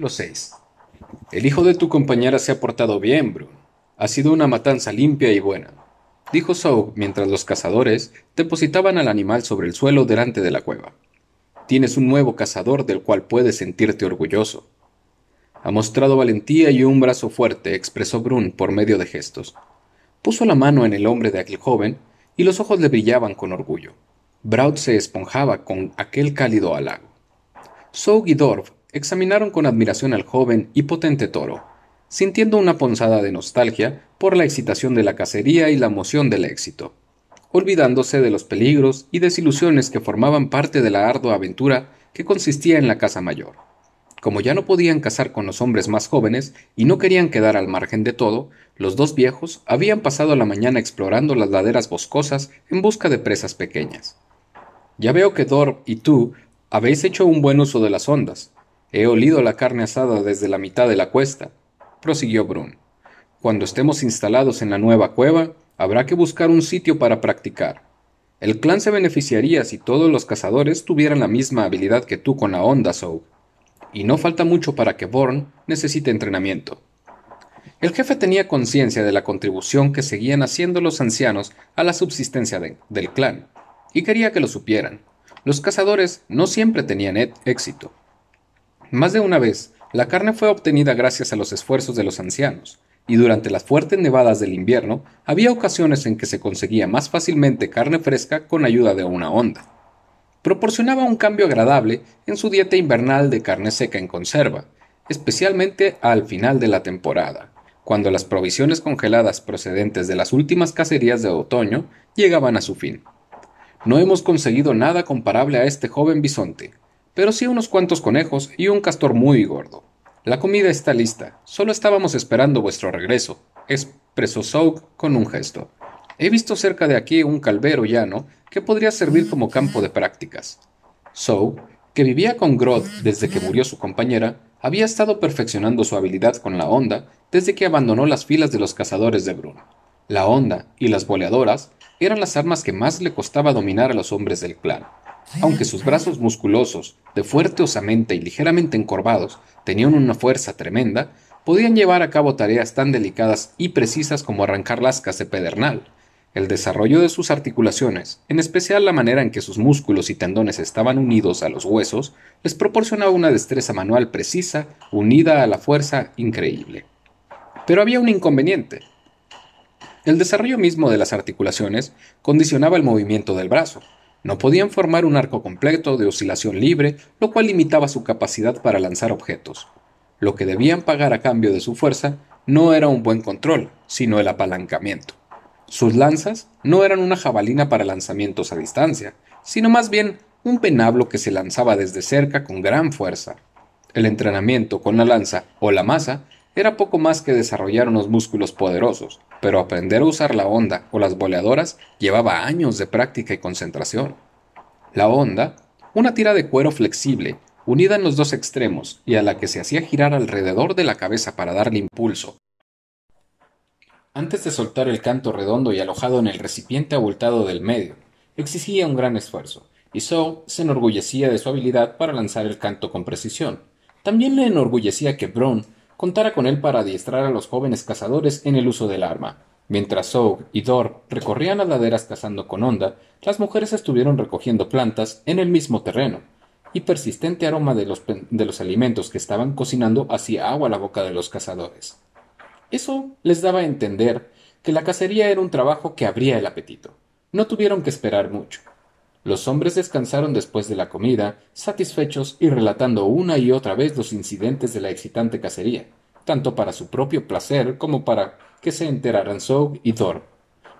Capítulo 6 El hijo de tu compañera se ha portado bien, Brun. Ha sido una matanza limpia y buena, dijo Soap mientras los cazadores depositaban al animal sobre el suelo delante de la cueva. Tienes un nuevo cazador del cual puedes sentirte orgulloso. Ha mostrado valentía y un brazo fuerte, expresó Brun por medio de gestos. Puso la mano en el hombro de aquel joven y los ojos le brillaban con orgullo. Braut se esponjaba con aquel cálido halago. Soap y Dorf examinaron con admiración al joven y potente toro, sintiendo una ponzada de nostalgia por la excitación de la cacería y la emoción del éxito, olvidándose de los peligros y desilusiones que formaban parte de la ardua aventura que consistía en la caza mayor. Como ya no podían cazar con los hombres más jóvenes y no querían quedar al margen de todo, los dos viejos habían pasado la mañana explorando las laderas boscosas en busca de presas pequeñas. Ya veo que Dor y tú habéis hecho un buen uso de las ondas. He olido la carne asada desde la mitad de la cuesta, prosiguió Brun. Cuando estemos instalados en la nueva cueva, habrá que buscar un sitio para practicar. El clan se beneficiaría si todos los cazadores tuvieran la misma habilidad que tú con la onda, Soap. Y no falta mucho para que Born necesite entrenamiento. El jefe tenía conciencia de la contribución que seguían haciendo los ancianos a la subsistencia del clan, y quería que lo supieran. Los cazadores no siempre tenían éxito. Más de una vez, la carne fue obtenida gracias a los esfuerzos de los ancianos, y durante las fuertes nevadas del invierno había ocasiones en que se conseguía más fácilmente carne fresca con ayuda de una onda. Proporcionaba un cambio agradable en su dieta invernal de carne seca en conserva, especialmente al final de la temporada, cuando las provisiones congeladas procedentes de las últimas cacerías de otoño llegaban a su fin. No hemos conseguido nada comparable a este joven bisonte, pero sí unos cuantos conejos y un castor muy gordo. La comida está lista, solo estábamos esperando vuestro regreso, expresó Soak con un gesto. He visto cerca de aquí un calvero llano que podría servir como campo de prácticas. Soak, que vivía con Grodd desde que murió su compañera, había estado perfeccionando su habilidad con la onda desde que abandonó las filas de los cazadores de Bruno. La onda y las boleadoras eran las armas que más le costaba dominar a los hombres del clan. Aunque sus brazos musculosos, de fuerte osamenta y ligeramente encorvados, tenían una fuerza tremenda, podían llevar a cabo tareas tan delicadas y precisas como arrancar lascas de pedernal. El desarrollo de sus articulaciones, en especial la manera en que sus músculos y tendones estaban unidos a los huesos, les proporcionaba una destreza manual precisa, unida a la fuerza increíble. Pero había un inconveniente. El desarrollo mismo de las articulaciones condicionaba el movimiento del brazo, no podían formar un arco completo de oscilación libre, lo cual limitaba su capacidad para lanzar objetos. Lo que debían pagar a cambio de su fuerza no era un buen control, sino el apalancamiento. Sus lanzas no eran una jabalina para lanzamientos a distancia, sino más bien un penablo que se lanzaba desde cerca con gran fuerza. El entrenamiento con la lanza o la masa era poco más que desarrollar unos músculos poderosos, pero aprender a usar la onda o las boleadoras llevaba años de práctica y concentración. La onda, una tira de cuero flexible, unida en los dos extremos y a la que se hacía girar alrededor de la cabeza para darle impulso. Antes de soltar el canto redondo y alojado en el recipiente abultado del medio, exigía un gran esfuerzo, y So se enorgullecía de su habilidad para lanzar el canto con precisión. También le enorgullecía que Brown contara con él para adiestrar a los jóvenes cazadores en el uso del arma. Mientras Soug y Dor recorrían las laderas cazando con onda, las mujeres estuvieron recogiendo plantas en el mismo terreno, y persistente aroma de los, de los alimentos que estaban cocinando hacía agua a la boca de los cazadores. Eso les daba a entender que la cacería era un trabajo que abría el apetito. No tuvieron que esperar mucho. Los hombres descansaron después de la comida, satisfechos y relatando una y otra vez los incidentes de la excitante cacería, tanto para su propio placer como para que se enteraran Zog y Thor.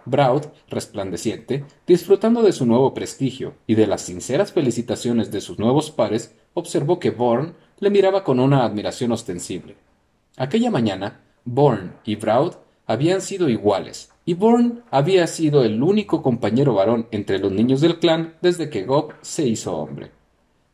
Braud, resplandeciente, disfrutando de su nuevo prestigio y de las sinceras felicitaciones de sus nuevos pares, observó que Born le miraba con una admiración ostensible. Aquella mañana, Born y Braud habían sido iguales, y Bourne había sido el único compañero varón entre los niños del clan desde que Gob se hizo hombre.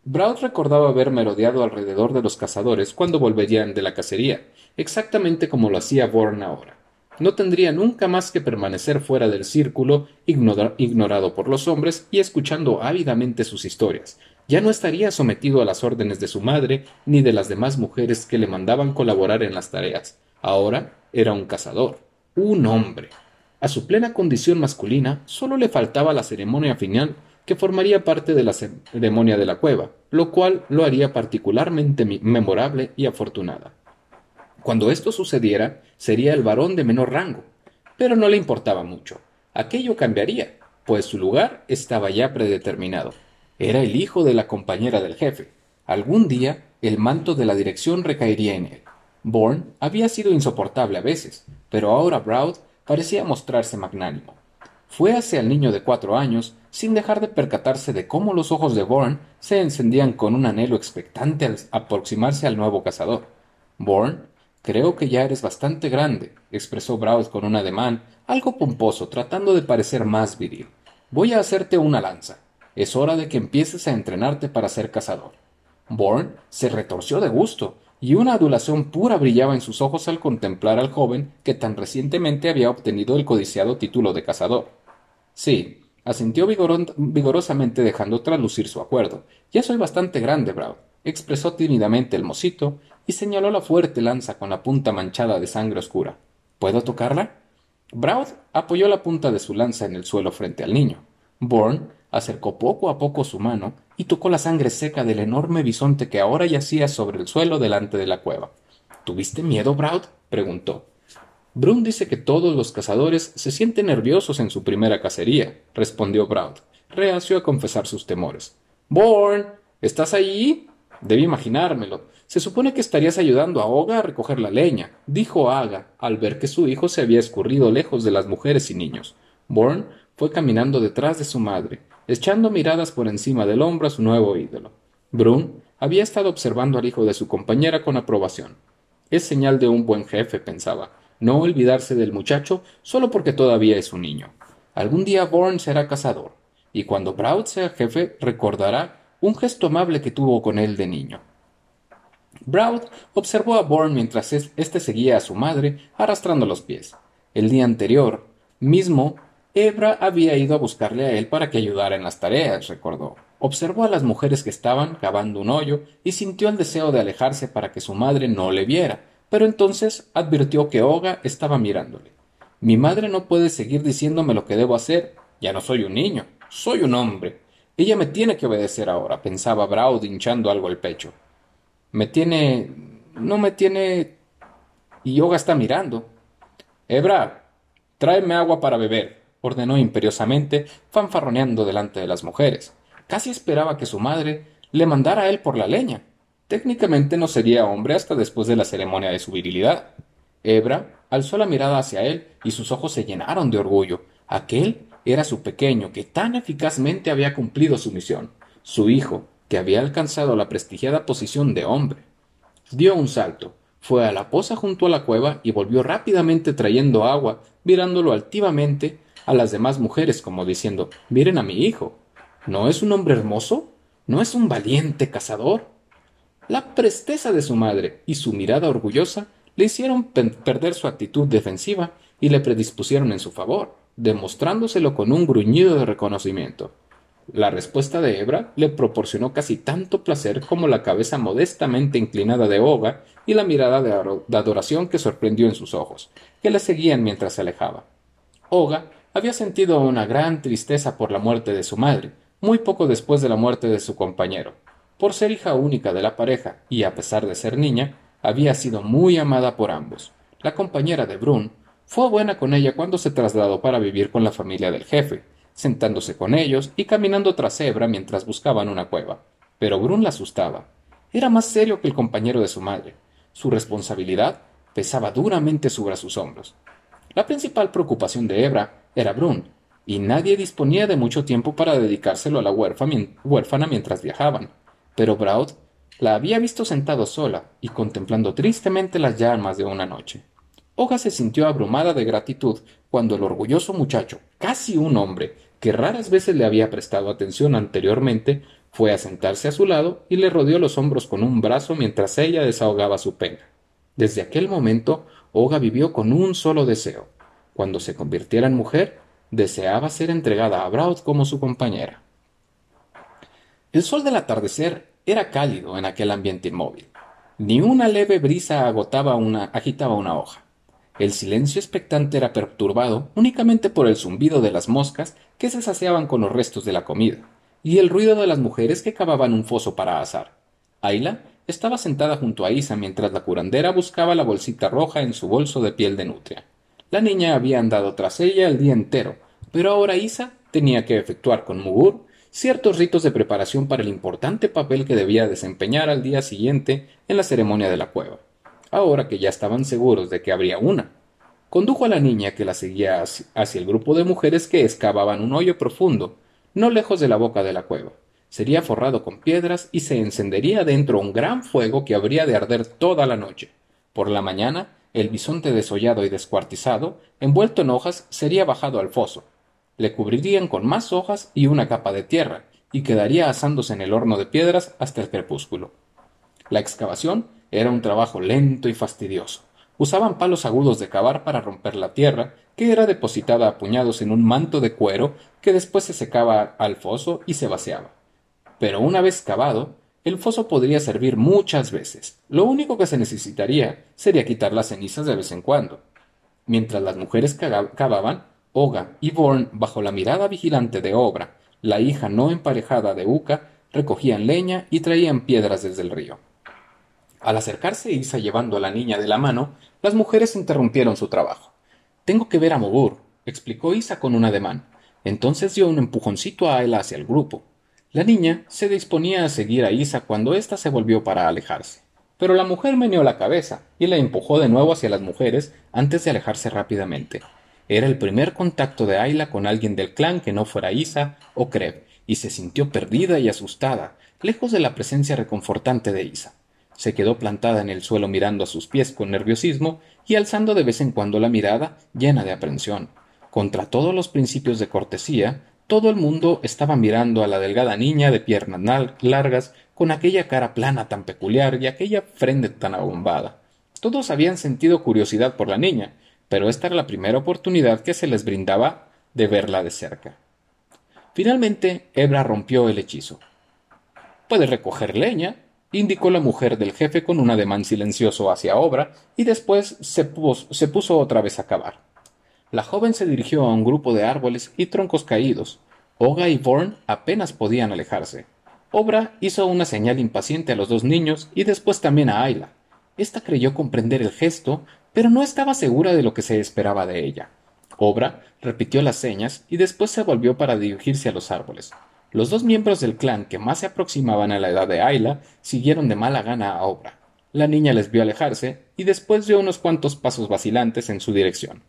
Braud recordaba haber merodeado alrededor de los cazadores cuando volverían de la cacería, exactamente como lo hacía Bourne ahora. No tendría nunca más que permanecer fuera del círculo ignorado por los hombres y escuchando ávidamente sus historias, Ya no estaría sometido a las órdenes de su madre ni de las demás mujeres que le mandaban colaborar en las tareas. Ahora era un cazador, un hombre. A su plena condición masculina solo le faltaba la ceremonia final que formaría parte de la ceremonia de la cueva, lo cual lo haría particularmente memorable y afortunada. Cuando esto sucediera, sería el varón de menor rango, pero no le importaba mucho. Aquello cambiaría, pues su lugar estaba ya predeterminado. Era el hijo de la compañera del jefe. Algún día el manto de la dirección recaería en él. Bourne había sido insoportable a veces, pero ahora Broud parecía mostrarse magnánimo. Fue hacia el niño de cuatro años, sin dejar de percatarse de cómo los ojos de Bourne se encendían con un anhelo expectante al aproximarse al nuevo cazador. Bourne, creo que ya eres bastante grande, expresó Broud con un ademán algo pomposo, tratando de parecer más viril. Voy a hacerte una lanza. Es hora de que empieces a entrenarte para ser cazador. Bourne se retorció de gusto, y una adulación pura brillaba en sus ojos al contemplar al joven que tan recientemente había obtenido el codiciado título de cazador. Sí, asintió vigorosamente dejando traslucir su acuerdo. Ya soy bastante grande, Brown, expresó tímidamente el mocito y señaló la fuerte lanza con la punta manchada de sangre oscura. ¿Puedo tocarla? Brown apoyó la punta de su lanza en el suelo frente al niño. Bourne acercó poco a poco su mano y tocó la sangre seca del enorme bisonte que ahora yacía sobre el suelo delante de la cueva. ¿Tuviste miedo, Braud? preguntó. Brun dice que todos los cazadores se sienten nerviosos en su primera cacería, respondió Braud, reacio a confesar sus temores. Born, ¿estás allí? Debí imaginármelo. Se supone que estarías ayudando a Oga a recoger la leña, dijo Aga, al ver que su hijo se había escurrido lejos de las mujeres y niños. Born fue caminando detrás de su madre, echando miradas por encima del hombro a su nuevo ídolo. Brun había estado observando al hijo de su compañera con aprobación. Es señal de un buen jefe, pensaba, no olvidarse del muchacho solo porque todavía es un niño. Algún día Bourne será cazador, y cuando Brown sea jefe recordará un gesto amable que tuvo con él de niño. Brown observó a Bourne mientras éste seguía a su madre arrastrando los pies. El día anterior, mismo, Hebra había ido a buscarle a él para que ayudara en las tareas, recordó. Observó a las mujeres que estaban cavando un hoyo y sintió el deseo de alejarse para que su madre no le viera, pero entonces advirtió que Oga estaba mirándole. Mi madre no puede seguir diciéndome lo que debo hacer. Ya no soy un niño, soy un hombre. Ella me tiene que obedecer ahora, pensaba Braud hinchando algo el pecho. Me tiene. no me tiene. y Oga está mirando. Hebra, tráeme agua para beber ordenó imperiosamente, fanfarroneando delante de las mujeres. Casi esperaba que su madre le mandara a él por la leña. Técnicamente no sería hombre hasta después de la ceremonia de su virilidad. Hebra alzó la mirada hacia él y sus ojos se llenaron de orgullo. Aquel era su pequeño que tan eficazmente había cumplido su misión, su hijo, que había alcanzado la prestigiada posición de hombre. Dio un salto, fue a la poza junto a la cueva y volvió rápidamente trayendo agua, mirándolo altivamente a las demás mujeres como diciendo Miren a mi hijo. ¿No es un hombre hermoso? ¿No es un valiente cazador? La presteza de su madre y su mirada orgullosa le hicieron perder su actitud defensiva y le predispusieron en su favor, demostrándoselo con un gruñido de reconocimiento. La respuesta de Hebra le proporcionó casi tanto placer como la cabeza modestamente inclinada de Oga y la mirada de, adoración que sorprendió en sus ojos, que la seguían mientras se alejaba. Oga había sentido una gran tristeza por la muerte de su madre, muy poco después de la muerte de su compañero. Por ser hija única de la pareja y a pesar de ser niña, había sido muy amada por ambos. La compañera de Brun fue buena con ella cuando se trasladó para vivir con la familia del jefe, sentándose con ellos y caminando tras Hebra mientras buscaban una cueva. Pero Brun la asustaba. Era más serio que el compañero de su madre. Su responsabilidad pesaba duramente sobre sus hombros. La principal preocupación de Hebra era Brun, y nadie disponía de mucho tiempo para dedicárselo a la huérfana mientras viajaban. Pero Braud la había visto sentado sola y contemplando tristemente las llamas de una noche. Oga se sintió abrumada de gratitud cuando el orgulloso muchacho, casi un hombre, que raras veces le había prestado atención anteriormente, fue a sentarse a su lado y le rodeó los hombros con un brazo mientras ella desahogaba su pena. Desde aquel momento, Oga vivió con un solo deseo, cuando se convirtiera en mujer, deseaba ser entregada a Braud como su compañera. El sol del atardecer era cálido en aquel ambiente inmóvil. Ni una leve brisa agotaba una, agitaba una hoja. El silencio expectante era perturbado únicamente por el zumbido de las moscas que se saciaban con los restos de la comida, y el ruido de las mujeres que cavaban un foso para asar. Ayla estaba sentada junto a Isa mientras la curandera buscaba la bolsita roja en su bolso de piel de nutria. La niña había andado tras ella el día entero, pero ahora Isa tenía que efectuar con Mugur ciertos ritos de preparación para el importante papel que debía desempeñar al día siguiente en la ceremonia de la cueva ahora que ya estaban seguros de que habría una. Condujo a la niña que la seguía hacia el grupo de mujeres que excavaban un hoyo profundo, no lejos de la boca de la cueva. Sería forrado con piedras y se encendería dentro un gran fuego que habría de arder toda la noche. Por la mañana, el bisonte desollado y descuartizado, envuelto en hojas, sería bajado al foso. Le cubrirían con más hojas y una capa de tierra, y quedaría asándose en el horno de piedras hasta el crepúsculo. La excavación era un trabajo lento y fastidioso. Usaban palos agudos de cavar para romper la tierra, que era depositada a puñados en un manto de cuero que después se secaba al foso y se vaciaba. Pero una vez cavado, el foso podría servir muchas veces. Lo único que se necesitaría sería quitar las cenizas de vez en cuando. Mientras las mujeres cavaban, Oga y Born, bajo la mirada vigilante de Obra, la hija no emparejada de Uka, recogían leña y traían piedras desde el río. Al acercarse Isa llevando a la niña de la mano, las mujeres interrumpieron su trabajo. Tengo que ver a Mogur, explicó Isa con un ademán. Entonces dio un empujoncito a él hacia el grupo. La niña se disponía a seguir a Isa cuando ésta se volvió para alejarse. Pero la mujer meneó la cabeza y la empujó de nuevo hacia las mujeres antes de alejarse rápidamente. Era el primer contacto de Ayla con alguien del clan que no fuera Isa o Kreb, y se sintió perdida y asustada, lejos de la presencia reconfortante de Isa. Se quedó plantada en el suelo mirando a sus pies con nerviosismo y alzando de vez en cuando la mirada llena de aprensión. Contra todos los principios de cortesía, todo el mundo estaba mirando a la delgada niña de piernas largas, con aquella cara plana tan peculiar y aquella frente tan abombada. Todos habían sentido curiosidad por la niña, pero esta era la primera oportunidad que se les brindaba de verla de cerca. Finalmente, Hebra rompió el hechizo. Puedes recoger leña, indicó la mujer del jefe con un ademán silencioso hacia Obra, y después se puso, otra vez a cavar. La joven se dirigió a un grupo de árboles y troncos caídos. Oga y Vorn apenas podían alejarse. Obra hizo una señal impaciente a los dos niños y después también a Ayla. Esta creyó comprender el gesto, pero no estaba segura de lo que se esperaba de ella. Obra repitió las señas y después se volvió para dirigirse a los árboles. Los dos miembros del clan que más se aproximaban a la edad de Ayla siguieron de mala gana a Obra. La niña les vio alejarse y después dio unos cuantos pasos vacilantes en su dirección.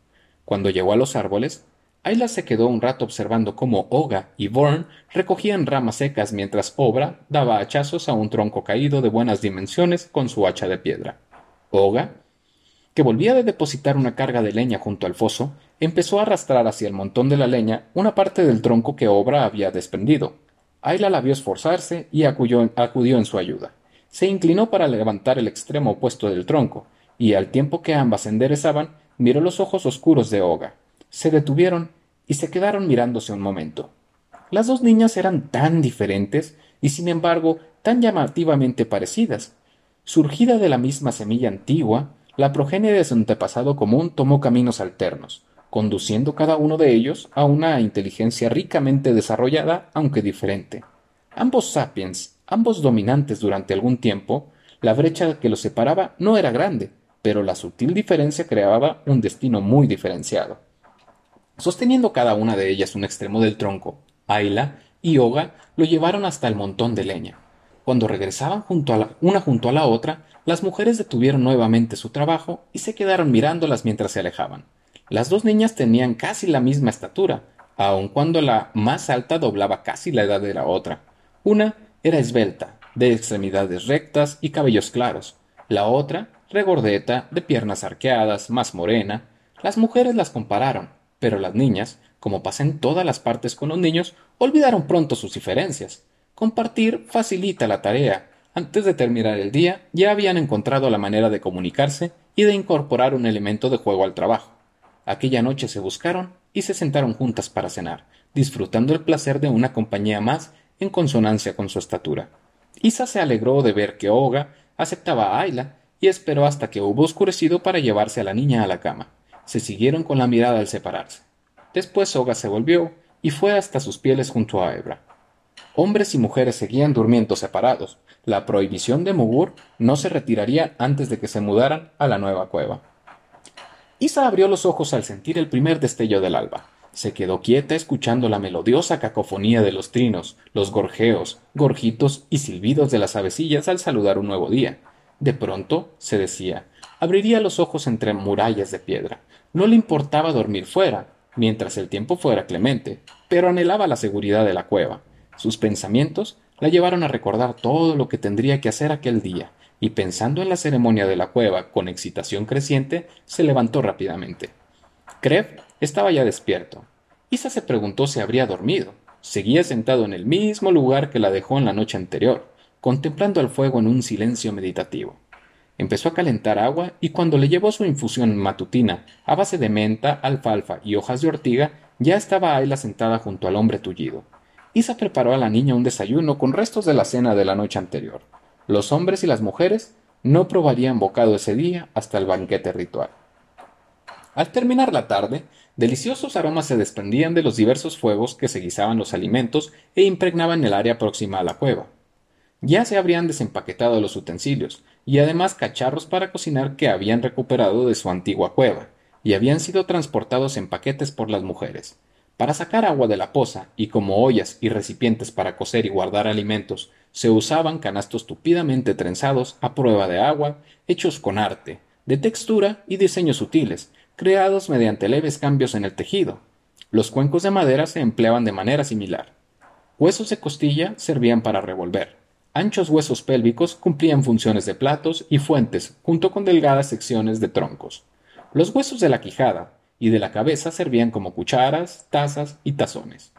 Cuando llegó a los árboles, Ayla se quedó un rato observando cómo Oga y Born recogían ramas secas mientras Obra daba hachazos a un tronco caído de buenas dimensiones con su hacha de piedra. Oga, que volvía de depositar una carga de leña junto al foso, empezó a arrastrar hacia el montón de la leña una parte del tronco que Obra había desprendido. Ayla la vio esforzarse y acudió, acudió en su ayuda. Se inclinó para levantar el extremo opuesto del tronco, y al tiempo que ambas enderezaban, miró los ojos oscuros de Oga. Se detuvieron y se quedaron mirándose un momento. Las dos niñas eran tan diferentes y sin embargo tan llamativamente parecidas. Surgida de la misma semilla antigua, la progenie de su antepasado común tomó caminos alternos, conduciendo cada uno de ellos a una inteligencia ricamente desarrollada, aunque diferente. Ambos sapiens, ambos dominantes durante algún tiempo, la brecha que los separaba no era grande, pero la sutil diferencia creaba un destino muy diferenciado. Sosteniendo cada una de ellas un extremo del tronco, Ayla y Oga lo llevaron hasta el montón de leña. Cuando regresaban junto a una junto a la otra, las mujeres detuvieron nuevamente su trabajo y se quedaron mirándolas mientras se alejaban. Las dos niñas tenían casi la misma estatura, aun cuando la más alta doblaba casi la edad de la otra. Una era esbelta, de extremidades rectas y cabellos claros. La otra, regordeta, de piernas arqueadas, más morena. Las mujeres las compararon, pero las niñas, como pasa en todas las partes con los niños, olvidaron pronto sus diferencias. Compartir facilita la tarea. Antes de terminar el día, ya habían encontrado la manera de comunicarse y de incorporar un elemento de juego al trabajo. Aquella noche se buscaron y se sentaron juntas para cenar, disfrutando el placer de una compañía más en consonancia con su estatura. Isa se alegró de ver que Oga aceptaba a Ayla y esperó hasta que hubo oscurecido para llevarse a la niña a la cama. Se siguieron con la mirada al separarse. Después Oga se volvió y fue hasta sus pieles junto a Ebra. Hombres y mujeres seguían durmiendo separados. La prohibición de Mugur no se retiraría antes de que se mudaran a la nueva cueva. Isa abrió los ojos al sentir el primer destello del alba. Se quedó quieta escuchando la melodiosa cacofonía de los trinos, los gorjeos, gorjitos y silbidos de las avecillas al saludar un nuevo día. De pronto, se decía, abriría los ojos entre murallas de piedra. No le importaba dormir fuera, mientras el tiempo fuera clemente, pero anhelaba la seguridad de la cueva. Sus pensamientos la llevaron a recordar todo lo que tendría que hacer aquel día, y pensando en la ceremonia de la cueva con excitación creciente, se levantó rápidamente. Krev estaba ya despierto. Isa se preguntó si habría dormido. Seguía sentado en el mismo lugar que la dejó en la noche anterior, contemplando al fuego en un silencio meditativo. Empezó a calentar agua y cuando le llevó su infusión matutina a base de menta, alfalfa y hojas de ortiga, ya estaba Ayla sentada junto al hombre tullido. Isa preparó a la niña un desayuno con restos de la cena de la noche anterior. Los hombres y las mujeres no probarían bocado ese día hasta el banquete ritual. Al terminar la tarde, deliciosos aromas se desprendían de los diversos fuegos que se guisaban los alimentos e impregnaban el área próxima a la cueva. Ya se habrían desempaquetado los utensilios, y además cacharros para cocinar que habían recuperado de su antigua cueva, y habían sido transportados en paquetes por las mujeres. Para sacar agua de la poza, y como ollas y recipientes para cocer y guardar alimentos, se usaban canastos tupidamente trenzados a prueba de agua, hechos con arte, de textura y diseños sutiles, creados mediante leves cambios en el tejido. Los cuencos de madera se empleaban de manera similar. Huesos de costilla servían para revolver. Anchos huesos pélvicos cumplían funciones de platos y fuentes, junto con delgadas secciones de troncos. Los huesos de la quijada y de la cabeza servían como cucharas, tazas y tazones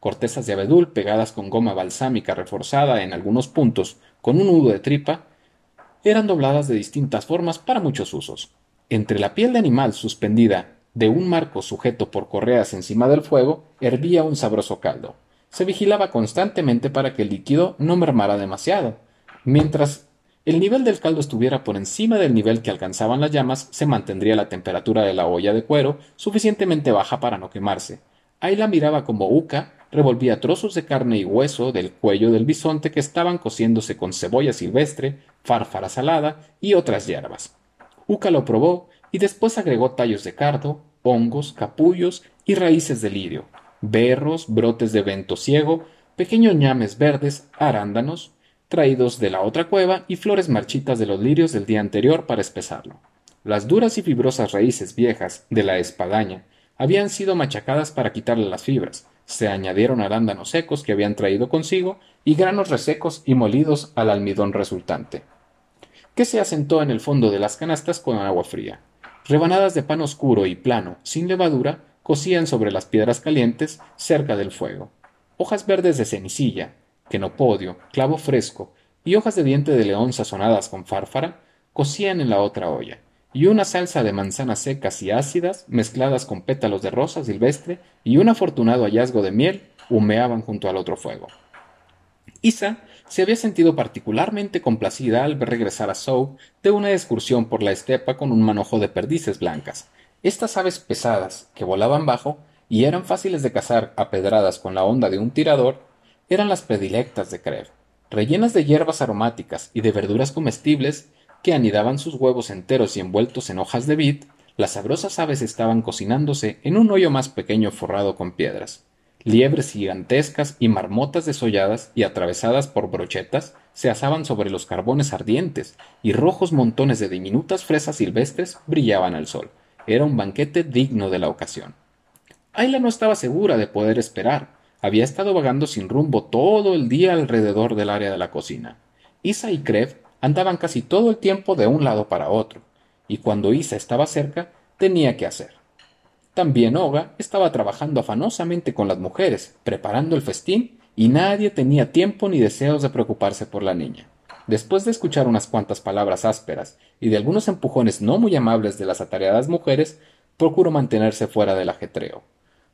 cortezas de abedul pegadas con goma balsámica reforzada en algunos puntos con un nudo de tripa, eran dobladas de distintas formas para muchos usos. Entre la piel de animal suspendida de un marco sujeto por correas encima del fuego, hervía un sabroso caldo. Se vigilaba constantemente para que el líquido no mermara demasiado. Mientras el nivel del caldo estuviera por encima del nivel que alcanzaban las llamas, se mantendría la temperatura de la olla de cuero suficientemente baja para no quemarse. Ahí la miraba como Uca revolvía trozos de carne y hueso del cuello del bisonte que estaban cociéndose con cebolla silvestre, fárfara salada y otras hierbas. Uca lo probó y después agregó tallos de cardo, hongos, capullos y raíces de lirio, berros, brotes de vento ciego, pequeños ñames verdes, arándanos, traídos de la otra cueva y flores marchitas de los lirios del día anterior para espesarlo. Las duras y fibrosas raíces viejas de la espadaña habían sido machacadas para quitarle las fibras, se añadieron arándanos secos que habían traído consigo y granos resecos y molidos al almidón resultante, que se asentó en el fondo de las canastas con agua fría. Rebanadas de pan oscuro y plano, sin levadura, cocían sobre las piedras calientes cerca del fuego. Hojas verdes de cenicilla, quenopodio, clavo fresco y hojas de diente de león sazonadas con fárfara cocían en la otra olla y una salsa de manzanas secas y ácidas mezcladas con pétalos de rosa silvestre y un afortunado hallazgo de miel humeaban junto al otro fuego. Isa se había sentido particularmente complacida al ver regresar a Sou de una excursión por la estepa con un manojo de perdices blancas. Estas aves pesadas, que volaban bajo y eran fáciles de cazar a pedradas con la onda de un tirador, eran las predilectas de Krev. Rellenas de hierbas aromáticas y de verduras comestibles, que anidaban sus huevos enteros y envueltos en hojas de vid, las sabrosas aves estaban cocinándose en un hoyo más pequeño forrado con piedras. Liebres gigantescas y marmotas desolladas y atravesadas por brochetas se asaban sobre los carbones ardientes, y rojos montones de diminutas fresas silvestres brillaban al sol. Era un banquete digno de la ocasión. Ayla no estaba segura de poder esperar. Había estado vagando sin rumbo todo el día alrededor del área de la cocina. Isa y Krev andaban casi todo el tiempo de un lado para otro, y cuando Isa estaba cerca, tenía que hacer. También Oga estaba trabajando afanosamente con las mujeres, preparando el festín, y nadie tenía tiempo ni deseos de preocuparse por la niña. Después de escuchar unas cuantas palabras ásperas y de algunos empujones no muy amables de las atareadas mujeres, procuró mantenerse fuera del ajetreo.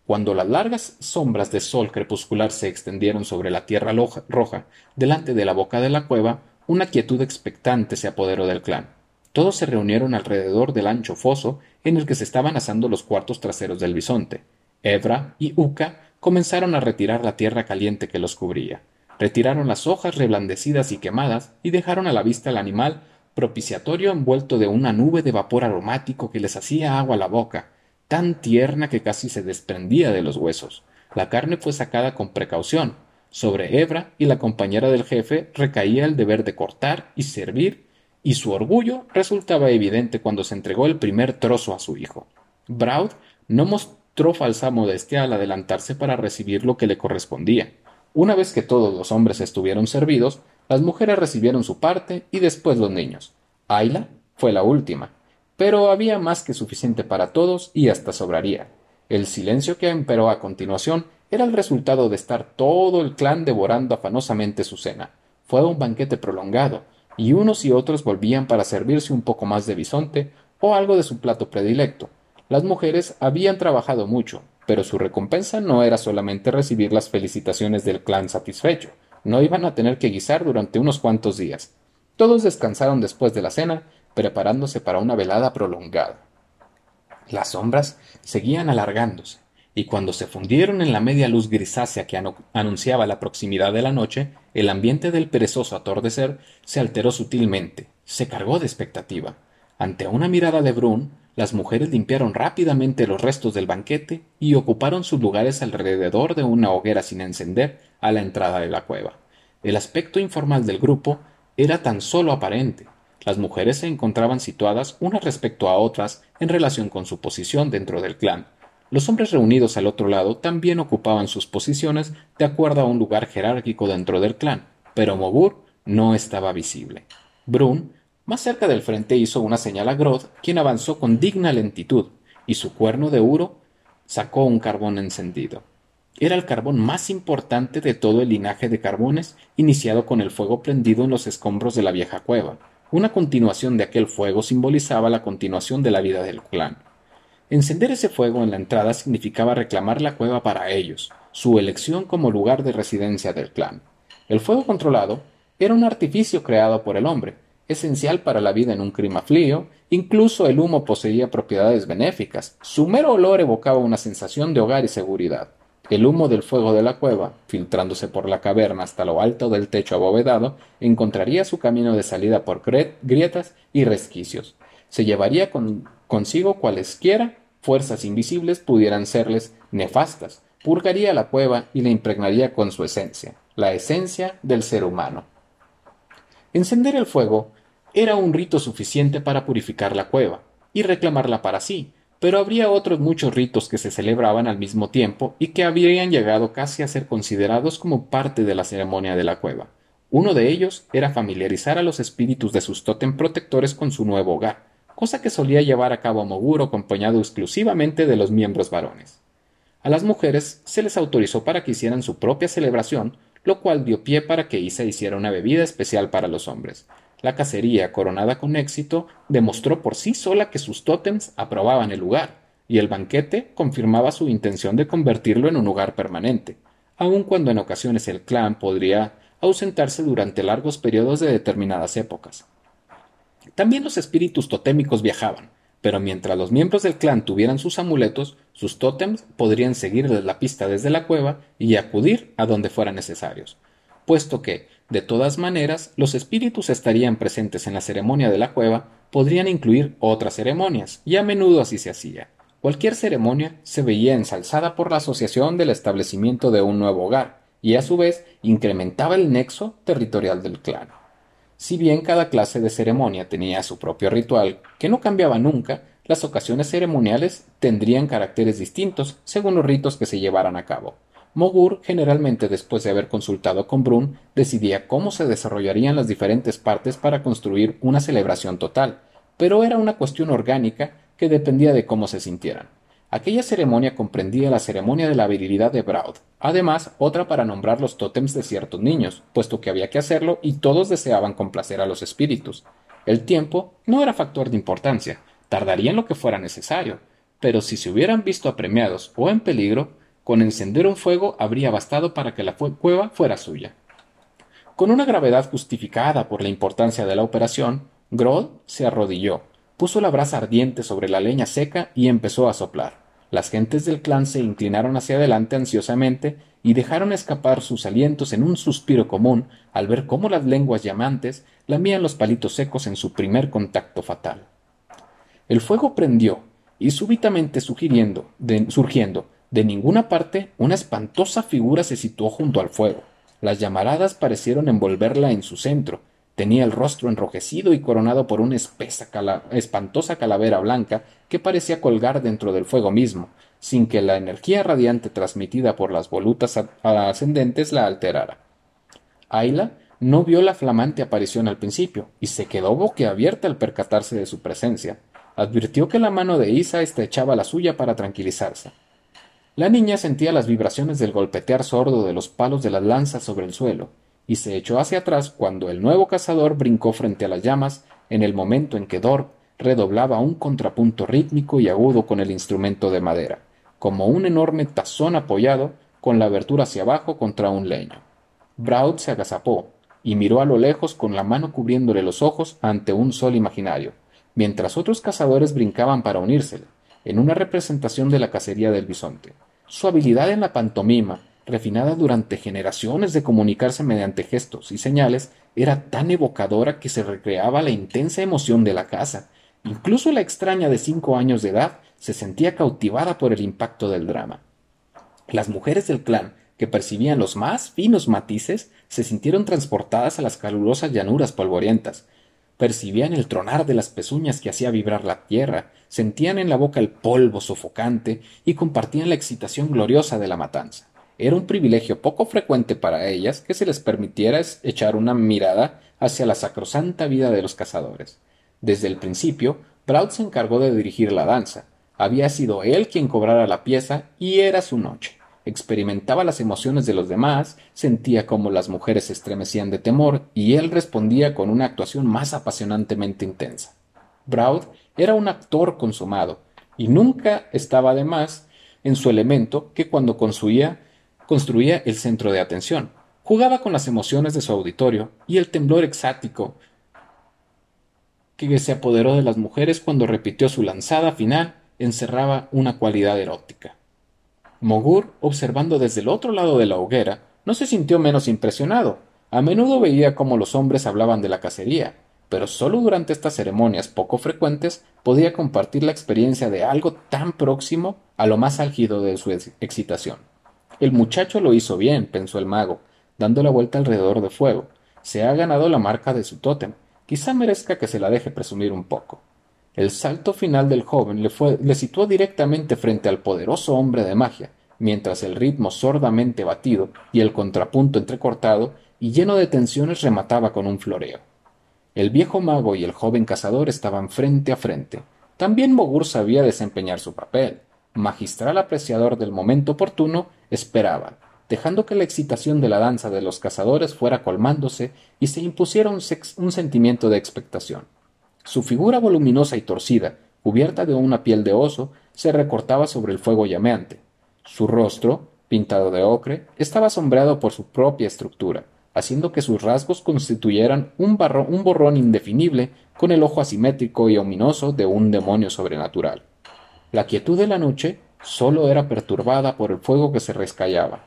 Cuando las largas sombras de sol crepuscular se extendieron sobre la tierra roja delante de la boca de la cueva, una quietud expectante se apoderó del clan. Todos se reunieron alrededor del ancho foso en el que se estaban asando los cuartos traseros del bisonte. Evra y Uca comenzaron a retirar la tierra caliente que los cubría. Retiraron las hojas reblandecidas y quemadas y dejaron a la vista el animal propiciatorio envuelto de una nube de vapor aromático que les hacía agua a la boca, tan tierna que casi se desprendía de los huesos. La carne fue sacada con precaución. Sobre Ebra y la compañera del jefe recaía el deber de cortar y servir, y su orgullo resultaba evidente cuando se entregó el primer trozo a su hijo. Braud no mostró falsa modestia al adelantarse para recibir lo que le correspondía. Una vez que todos los hombres estuvieron servidos, las mujeres recibieron su parte y después los niños. Ayla fue la última, pero había más que suficiente para todos y hasta sobraría. El silencio que imperó a continuación era el resultado de estar todo el clan devorando afanosamente su cena. Fue un banquete prolongado, y unos y otros volvían para servirse un poco más de bisonte o algo de su plato predilecto. Las mujeres habían trabajado mucho, pero su recompensa no era solamente recibir las felicitaciones del clan satisfecho, no iban a tener que guisar durante unos cuantos días. Todos descansaron después de la cena preparándose para una velada prolongada. Las sombras seguían alargándose, y cuando se fundieron en la media luz grisácea que anunciaba la proximidad de la noche, el ambiente del perezoso atordecer se alteró sutilmente, se cargó de expectativa. Ante una mirada de Brun, las mujeres limpiaron rápidamente los restos del banquete y ocuparon sus lugares alrededor de una hoguera sin encender a la entrada de la cueva. El aspecto informal del grupo era tan solo aparente, las mujeres se encontraban situadas unas respecto a otras en relación con su posición dentro del clan. Los hombres reunidos al otro lado también ocupaban sus posiciones de acuerdo a un lugar jerárquico dentro del clan, pero Mogur no estaba visible. Brun, más cerca del frente, hizo una señal a Groth, quien avanzó con digna lentitud, y su cuerno de uro sacó un carbón encendido. Era el carbón más importante de todo el linaje de carbones, iniciado con el fuego prendido en los escombros de la vieja cueva. Una continuación de aquel fuego simbolizaba la continuación de la vida del clan. Encender ese fuego en la entrada significaba reclamar la cueva para ellos, su elección como lugar de residencia del clan. El fuego controlado era un artificio creado por el hombre, esencial para la vida en un clima frío, incluso el humo poseía propiedades benéficas, su mero olor evocaba una sensación de hogar y seguridad. El humo del fuego de la cueva, filtrándose por la caverna hasta lo alto del techo abovedado, encontraría su camino de salida por grietas y resquicios. Se llevaría consigo cualesquiera fuerzas invisibles pudieran serles nefastas, purgaría la cueva y la impregnaría con su esencia, la esencia del ser humano. Encender el fuego era un rito suficiente para purificar la cueva y reclamarla para sí, pero habría otros muchos ritos que se celebraban al mismo tiempo y que habrían llegado casi a ser considerados como parte de la ceremonia de la cueva. Uno de ellos era familiarizar a los espíritus de sus tótem protectores con su nuevo hogar, cosa que solía llevar a cabo Moguro acompañado exclusivamente de los miembros varones. A las mujeres se les autorizó para que hicieran su propia celebración, lo cual dio pie para que Isa hiciera una bebida especial para los hombres, la cacería, coronada con éxito, demostró por sí sola que sus tótems aprobaban el lugar, y el banquete confirmaba su intención de convertirlo en un lugar permanente, aun cuando en ocasiones el clan podría ausentarse durante largos periodos de determinadas épocas. También los espíritus totémicos viajaban, pero mientras los miembros del clan tuvieran sus amuletos, sus tótems podrían seguir la pista desde la cueva y acudir a donde fuera necesarios, puesto que, de todas maneras, los espíritus estarían presentes en la ceremonia de la cueva, podrían incluir otras ceremonias, y a menudo así se hacía. Cualquier ceremonia se veía ensalzada por la asociación del establecimiento de un nuevo hogar, y a su vez incrementaba el nexo territorial del clan. Si bien cada clase de ceremonia tenía su propio ritual, que no cambiaba nunca, las ocasiones ceremoniales tendrían caracteres distintos según los ritos que se llevaran a cabo. Mogur, generalmente después de haber consultado con Brun, decidía cómo se desarrollarían las diferentes partes para construir una celebración total, pero era una cuestión orgánica que dependía de cómo se sintieran. Aquella ceremonia comprendía la ceremonia de la virilidad de Braud, además otra para nombrar los tótems de ciertos niños, puesto que había que hacerlo y todos deseaban complacer a los espíritus. El tiempo no era factor de importancia, tardaría en lo que fuera necesario, pero si se hubieran visto apremiados o en peligro, Con encender un fuego habría bastado para que la cueva fuera suya. Con una gravedad justificada por la importancia de la operación, Grodd se arrodilló, puso la brasa ardiente sobre la leña seca y empezó a soplar. Las gentes del clan se inclinaron hacia adelante ansiosamente y dejaron escapar sus alientos en un suspiro común al ver cómo las lenguas llamantes lamían los palitos secos en su primer contacto fatal. El fuego prendió, y súbitamente surgiendo de ninguna parte, una espantosa figura se situó junto al fuego. Las llamaradas parecieron envolverla en su centro. Tenía el rostro enrojecido y coronado por una espesa espantosa calavera blanca que parecía colgar dentro del fuego mismo, sin que la energía radiante transmitida por las volutas ascendentes la alterara. Ayla no vio la flamante aparición al principio y se quedó boquiabierta al percatarse de su presencia. Advirtió que la mano de Isa estrechaba la suya para tranquilizarse. La niña sentía las vibraciones del golpetear sordo de los palos de las lanzas sobre el suelo, y se echó hacia atrás cuando el nuevo cazador brincó frente a las llamas en el momento en que Dor redoblaba un contrapunto rítmico y agudo con el instrumento de madera como un enorme tazón apoyado con la abertura hacia abajo contra un leño. Braud se agazapó y miró a lo lejos con la mano cubriéndole los ojos ante un sol imaginario, mientras otros cazadores brincaban para unírsele, en una representación de la cacería del bisonte. Su habilidad en la pantomima, refinada durante generaciones de comunicarse mediante gestos y señales, era tan evocadora que se recreaba la intensa emoción de la caza. Incluso la extraña de cinco años de edad se sentía cautivada por el impacto del drama. Las mujeres del clan, que percibían los más finos matices, se sintieron transportadas a las calurosas llanuras polvorientas, percibían el tronar de las pezuñas que hacía vibrar la tierra, sentían en la boca el polvo sofocante y compartían la excitación gloriosa de la matanza. Era un privilegio poco frecuente para ellas que se les permitiera echar una mirada hacia la sacrosanta vida de los cazadores. Desde el principio, Braud se encargó de dirigir la danza, había sido él quien cobrara la pieza y era su noche. Experimentaba las emociones de los demás, sentía cómo las mujeres se estremecían de temor y él respondía con una actuación más apasionantemente intensa. Braud era un actor consumado y nunca estaba de más en su elemento que cuando construía, construía el centro de atención. Jugaba con las emociones de su auditorio y el temblor exático que se apoderó de las mujeres cuando repitió su lanzada final encerraba una cualidad erótica. Mogur, observando desde el otro lado de la hoguera, no se sintió menos impresionado. A menudo veía cómo los hombres hablaban de la cacería, pero solo durante estas ceremonias poco frecuentes podía compartir la experiencia de algo tan próximo a lo más álgido de su excitación. El muchacho lo hizo bien, pensó el mago, dando la vuelta alrededor de fuego. Se ha ganado la marca de su tótem. Quizá merezca que se la deje presumir un poco. El salto final del joven le, situó directamente frente al poderoso hombre de magia, mientras el ritmo sordamente batido y el contrapunto entrecortado y lleno de tensiones remataba con un floreo. El viejo mago y el joven cazador estaban frente a frente. También Mogur sabía desempeñar su papel. Magistral apreciador del momento oportuno, esperaba, dejando que la excitación de la danza de los cazadores fuera colmándose y se impusiera un sentimiento de expectación. Su figura voluminosa y torcida, cubierta de una piel de oso, se recortaba sobre el fuego llameante. Su rostro, pintado de ocre, estaba sombreado por su propia estructura, haciendo que sus rasgos constituyeran un, un borrón indefinible con el ojo asimétrico y ominoso de un demonio sobrenatural. La quietud de la noche sólo era perturbada por el fuego que se rescallaba.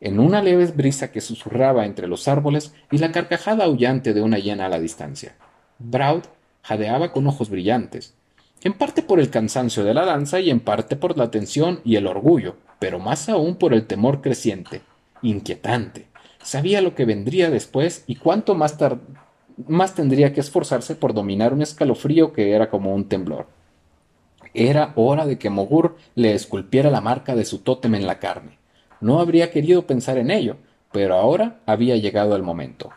En una leve brisa que susurraba entre los árboles y la carcajada aullante de una hiena a la distancia. Braud jadeaba con ojos brillantes, en parte por el cansancio de la danza y en parte por la tensión y el orgullo, pero más aún por el temor creciente, inquietante. Sabía lo que vendría después y cuánto más, más tendría que esforzarse por dominar un escalofrío que era como un temblor. Era hora de que Mogur le esculpiera la marca de su tótem en la carne. No habría querido pensar en ello, pero ahora había llegado el momento.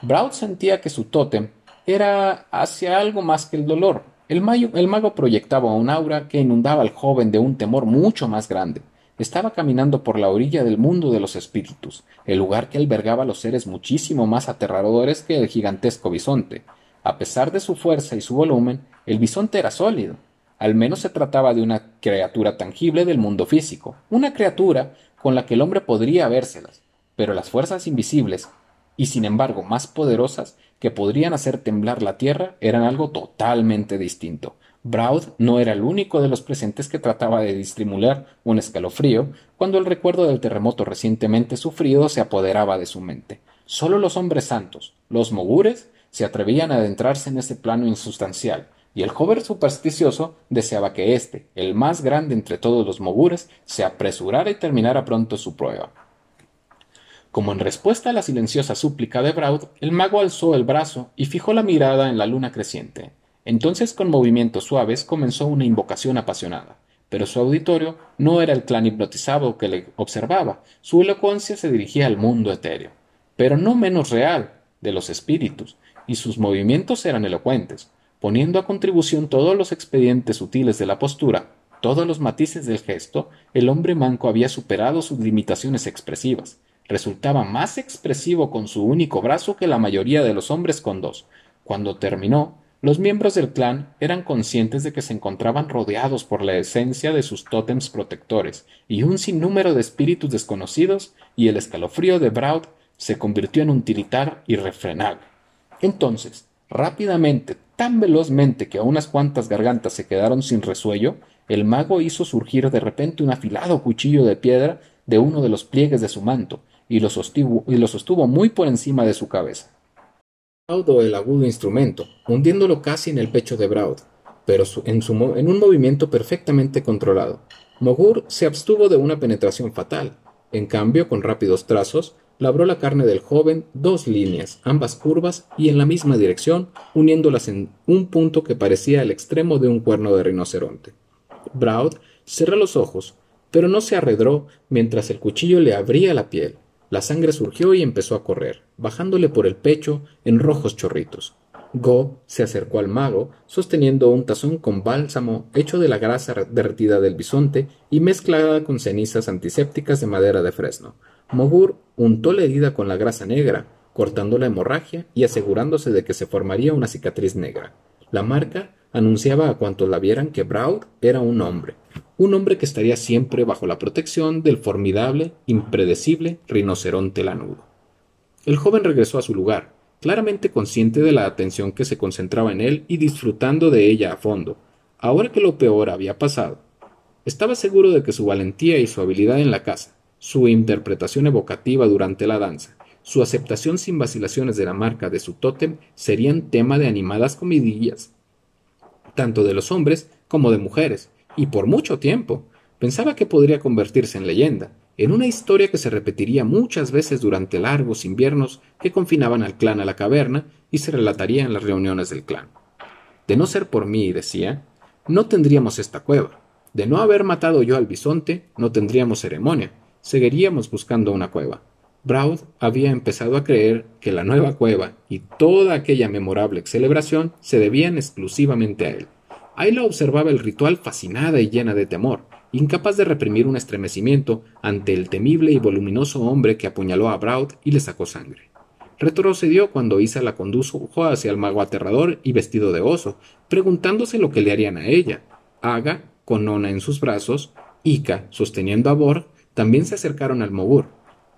Braud sentía que su tótem era hacia algo más que el dolor. El, mago proyectaba un aura que inundaba al joven de un temor mucho más grande. Estaba caminando por la orilla del mundo de los espíritus, el lugar que albergaba los seres muchísimo más aterradores que el gigantesco bisonte. A pesar de su fuerza y su volumen, el bisonte era sólido. Al menos se trataba de una criatura tangible del mundo físico, una criatura con la que el hombre podría vérselas, pero las fuerzas invisibles, y sin embargo más poderosas, que podrían hacer temblar la tierra, eran algo totalmente distinto. Braud no era el único de los presentes que trataba de distrimular un escalofrío cuando el recuerdo del terremoto recientemente sufrido se apoderaba de su mente. Solo los hombres santos, los mogures, se atrevían a adentrarse en ese plano insustancial, y el joven supersticioso deseaba que éste, el más grande entre todos los mogures, se apresurara y terminara pronto su prueba. Como en respuesta a la silenciosa súplica de Braud, el mago alzó el brazo y fijó la mirada en la luna creciente. Entonces, con movimientos suaves, comenzó una invocación apasionada. Pero su auditorio no era el clan hipnotizado que le observaba, su elocuencia se dirigía al mundo etéreo, pero no menos real, de los espíritus, y sus movimientos eran elocuentes poniendo a contribución todos los expedientes sutiles de la postura, todos los matices del gesto, el hombre manco había superado sus limitaciones expresivas. Resultaba más expresivo con su único brazo que la mayoría de los hombres con dos. Cuando terminó, los miembros del clan eran conscientes de que se encontraban rodeados por la esencia de sus tótems protectores y un sinnúmero de espíritus desconocidos, y el escalofrío de Braud se convirtió en un tiritar irrefrenable. Entonces, rápidamente, tan velozmente que a unas cuantas gargantas se quedaron sin resuello, el mago hizo surgir de repente un afilado cuchillo de piedra de uno de los pliegues de su manto, y lo sostuvo, y lo sostuvo muy por encima de su cabeza. Braud el agudo instrumento, hundiéndolo casi en el pecho de Braud, pero en, en un movimiento perfectamente controlado. Mogur se abstuvo de una penetración fatal. En cambio, con rápidos trazos, labró la carne del joven dos líneas, ambas curvas y en la misma dirección, uniéndolas en un punto que parecía el extremo de un cuerno de rinoceronte. Braud cerró los ojos, pero no se arredró mientras el cuchillo le abría la piel. La sangre surgió y empezó a correr, bajándole por el pecho en rojos chorritos. Go se acercó al mago, sosteniendo un tazón con bálsamo hecho de la grasa derretida del bisonte y mezclada con cenizas antisépticas de madera de fresno. Mogur untó la herida con la grasa negra, cortando la hemorragia y asegurándose de que se formaría una cicatriz negra. La marca anunciaba a cuantos la vieran que Braud era un hombre, un hombre que estaría siempre bajo la protección del formidable, impredecible rinoceronte lanudo. El joven regresó a su lugar, claramente consciente de la atención que se concentraba en él y disfrutando de ella a fondo, ahora que lo peor había pasado. Estaba seguro de que su valentía y su habilidad en la caza, su interpretación evocativa durante la danza, su aceptación sin vacilaciones de la marca de su tótem serían tema de animadas comidillas, tanto de los hombres como de mujeres, y por mucho tiempo. Pensaba que podría convertirse en leyenda, en una historia que se repetiría muchas veces durante largos inviernos que confinaban al clan a la caverna y se relataría en las reuniones del clan. De no ser por mí, decía, no tendríamos esta cueva. De no haber matado yo al bisonte, no tendríamos ceremonia seguiríamos buscando una cueva. Braud había empezado a creer que la nueva cueva y toda aquella memorable celebración se debían exclusivamente a él. Ayla observaba el ritual fascinada y llena de temor, incapaz de reprimir un estremecimiento ante el temible y voluminoso hombre que apuñaló a Braud y le sacó sangre. Retrocedió cuando Isa la condujo hacia el mago aterrador y vestido de oso, preguntándose lo que le harían a ella. Aga, con Nona en sus brazos, Ika, sosteniendo a Borg, también se acercaron al Mogur.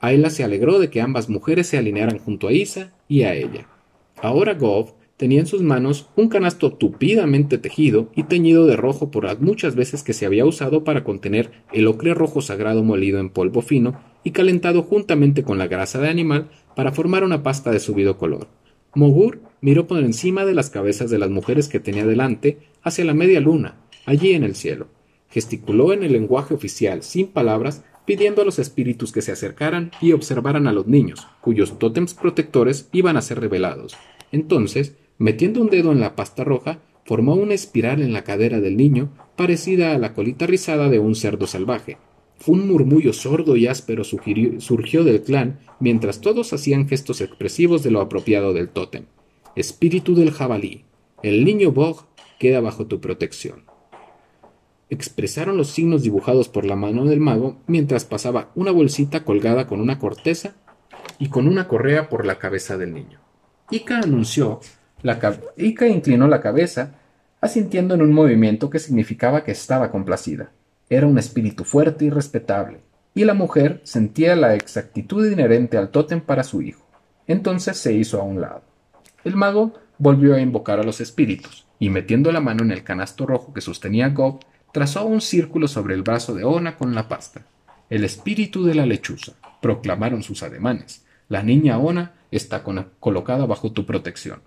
Ayla se alegró de que ambas mujeres se alinearan junto a Isa y a ella. Ahora Gov tenía en sus manos un canasto tupidamente tejido y teñido de rojo por las muchas veces que se había usado para contener el ocre rojo sagrado molido en polvo fino y calentado juntamente con la grasa de animal para formar una pasta de subido color. Mogur miró por encima de las cabezas de las mujeres que tenía delante hacia la media luna, allí en el cielo. Gesticuló en el lenguaje oficial, sin palabras, pidiendo a los espíritus que se acercaran y observaran a los niños, cuyos tótems protectores iban a ser revelados. Entonces, metiendo un dedo en la pasta roja, formó una espiral en la cadera del niño, parecida a la colita rizada de un cerdo salvaje. Un murmullo sordo y áspero surgió del clan, mientras todos hacían gestos expresivos de lo apropiado del tótem. Espíritu del jabalí, el niño Bog queda bajo tu protección expresaron los signos dibujados por la mano del mago mientras pasaba una bolsita colgada con una corteza y con una correa por la cabeza del niño. Ika anunció, la Ika inclinó la cabeza asintiendo en un movimiento que significaba que estaba complacida. Era un espíritu fuerte y respetable, y la mujer sentía la exactitud inherente al tótem para su hijo. Entonces se hizo a un lado. El mago volvió a invocar a los espíritus, y metiendo la mano en el canasto rojo que sostenía Gob, trazó un círculo sobre el brazo de Ona con la pasta. El espíritu de la lechuza, proclamaron sus ademanes. La niña Ona está colocada bajo tu protección.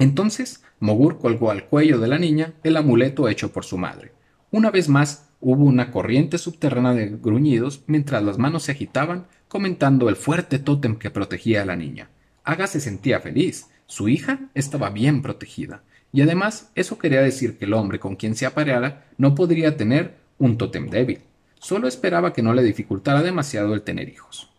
Entonces Mogur colgó al cuello de la niña el amuleto hecho por su madre. Una vez más hubo una corriente subterránea de gruñidos mientras las manos se agitaban, comentando el fuerte tótem que protegía a la niña. Aga se sentía feliz. Su hija estaba bien protegida. Y además, eso quería decir que el hombre con quien se apareara no podría tener un tótem débil. Solo esperaba que no le dificultara demasiado el tener hijos.